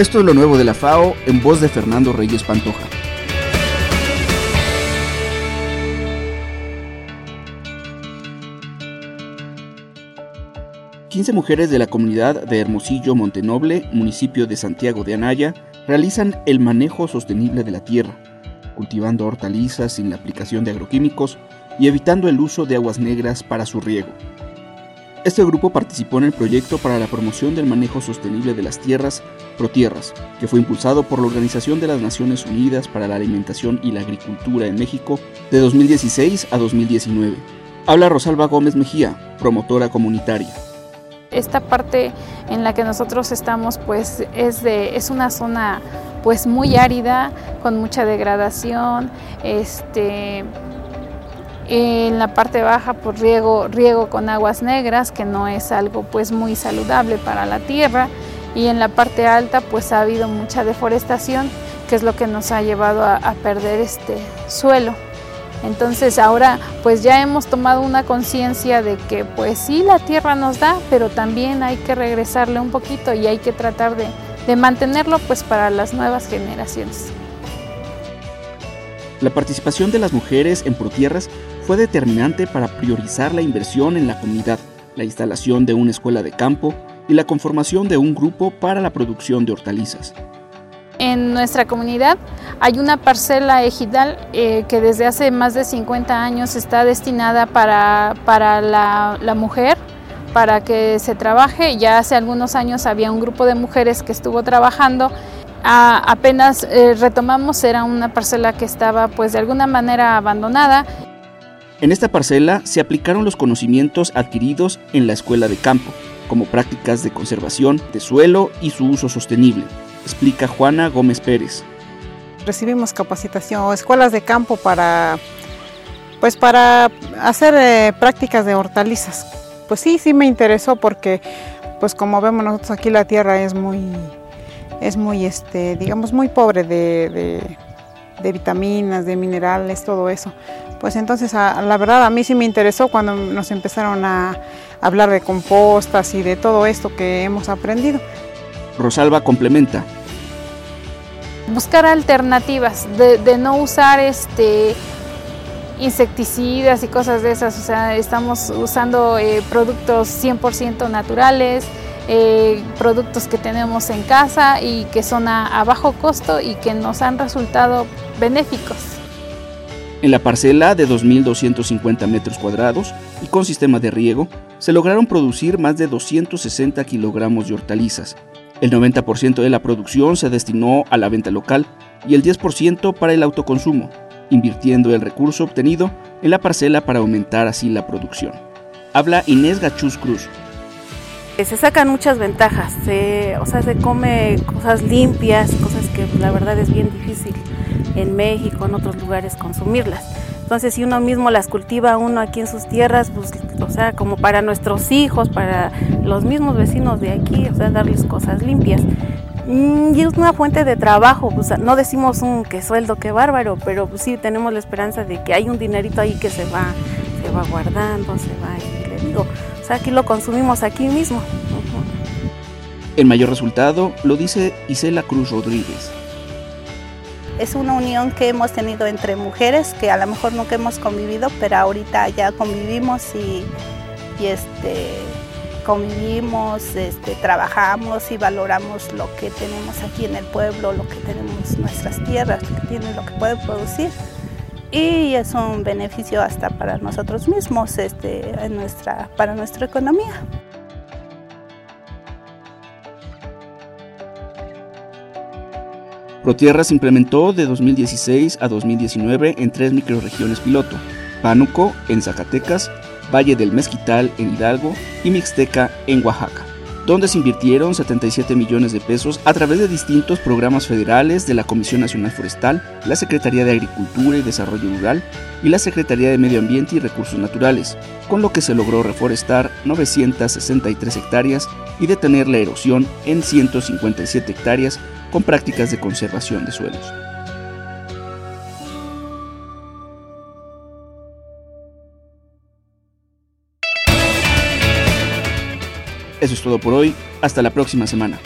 Esto es lo nuevo de la FAO en voz de Fernando Reyes Pantoja. Quince mujeres de la comunidad de Hermosillo Montenoble, municipio de Santiago de Anaya, realizan el manejo sostenible de la tierra, cultivando hortalizas sin la aplicación de agroquímicos y evitando el uso de aguas negras para su riego. Este grupo participó en el proyecto para la promoción del manejo sostenible de las tierras, Protierras, que fue impulsado por la Organización de las Naciones Unidas para la Alimentación y la Agricultura en México de 2016 a 2019. Habla Rosalba Gómez Mejía, promotora comunitaria. Esta parte en la que nosotros estamos pues es, de, es una zona pues muy árida, con mucha degradación, este, en la parte baja por pues, riego, riego con aguas negras, que no es algo pues muy saludable para la tierra, y en la parte alta pues ha habido mucha deforestación, que es lo que nos ha llevado a, a perder este suelo. Entonces ahora pues ya hemos tomado una conciencia de que pues sí la tierra nos da, pero también hay que regresarle un poquito y hay que tratar de, de mantenerlo pues para las nuevas generaciones. La participación de las mujeres en Protierras fue determinante para priorizar la inversión en la comunidad, la instalación de una escuela de campo y la conformación de un grupo para la producción de hortalizas. En nuestra comunidad hay una parcela ejidal eh, que desde hace más de 50 años está destinada para, para la, mujer, para que se trabaje. Ya hace algunos años había un grupo de mujeres que estuvo trabajando apenas eh, retomamos, era una parcela que estaba pues de alguna manera abandonada. En esta parcela se aplicaron los conocimientos adquiridos en la escuela de campo, como prácticas de conservación de suelo y su uso sostenible, explica Juana Gómez Pérez. Recibimos capacitación o escuelas de campo para, pues para hacer eh, prácticas de hortalizas. Pues sí, sí me interesó porque, pues como vemos nosotros aquí la tierra es muy, es muy, este, digamos, muy pobre de, vitaminas, de minerales, todo eso. Pues entonces, la verdad, a mí sí me interesó cuando nos empezaron a hablar de compostas y de todo esto que hemos aprendido. Rosalba complementa. Buscar alternativas, de, no usar este insecticidas y cosas de esas, o sea, estamos usando eh, productos 100% naturales, eh, productos que tenemos en casa y que son a, bajo costo y que nos han resultado En la parcela de 2.250 metros cuadrados y con sistema de riego, se lograron producir más de 260 kilogramos de hortalizas. El 90% de la producción se destinó a la venta local y el 10% para el autoconsumo, invirtiendo el recurso obtenido en la parcela para aumentar así la producción. Habla Inés Gachuz Cruz, se sacan muchas ventajas, o sea, se come cosas limpias, cosas que la verdad es bien difícil en México, en otros lugares consumirlas. Entonces, si uno mismo las cultiva uno aquí en sus tierras, pues, o sea, como para nuestros hijos, para los mismos vecinos de aquí, o sea, darles cosas limpias. Mm, y es una fuente de trabajo, pues, no decimos un que sueldo, que bárbaro, pero pues, sí tenemos la esperanza de que hay un dinerito ahí que se va, se va guardando, se va, y le digo, aquí lo consumimos aquí mismo. El mayor resultado lo dice Isela Cruz Rodríguez. Es una unión que hemos tenido entre mujeres que a lo mejor nunca hemos convivido, pero ahorita ya convivimos y, este, convivimos, este, trabajamos y valoramos lo que tenemos aquí en el pueblo, lo que tenemos nuestras tierras, lo que tiene, lo que puede producir y es un beneficio hasta para nosotros mismos, este, en nuestra, para nuestra economía. Protierra se implementó de 2016 a 2019 en tres microregiones piloto, Pánuco en Zacatecas, Valle del Mezquital en Hidalgo y Mixteca en Oaxaca donde se invirtieron 77 millones de pesos a través de distintos programas federales de la Comisión Nacional Forestal, la Secretaría de Agricultura y Desarrollo Rural y la Secretaría de Medio Ambiente y Recursos Naturales, con lo que se logró reforestar 963 hectáreas y detener la erosión en 157 hectáreas con prácticas de conservación de suelos. Eso es todo por hoy. Hasta la próxima semana.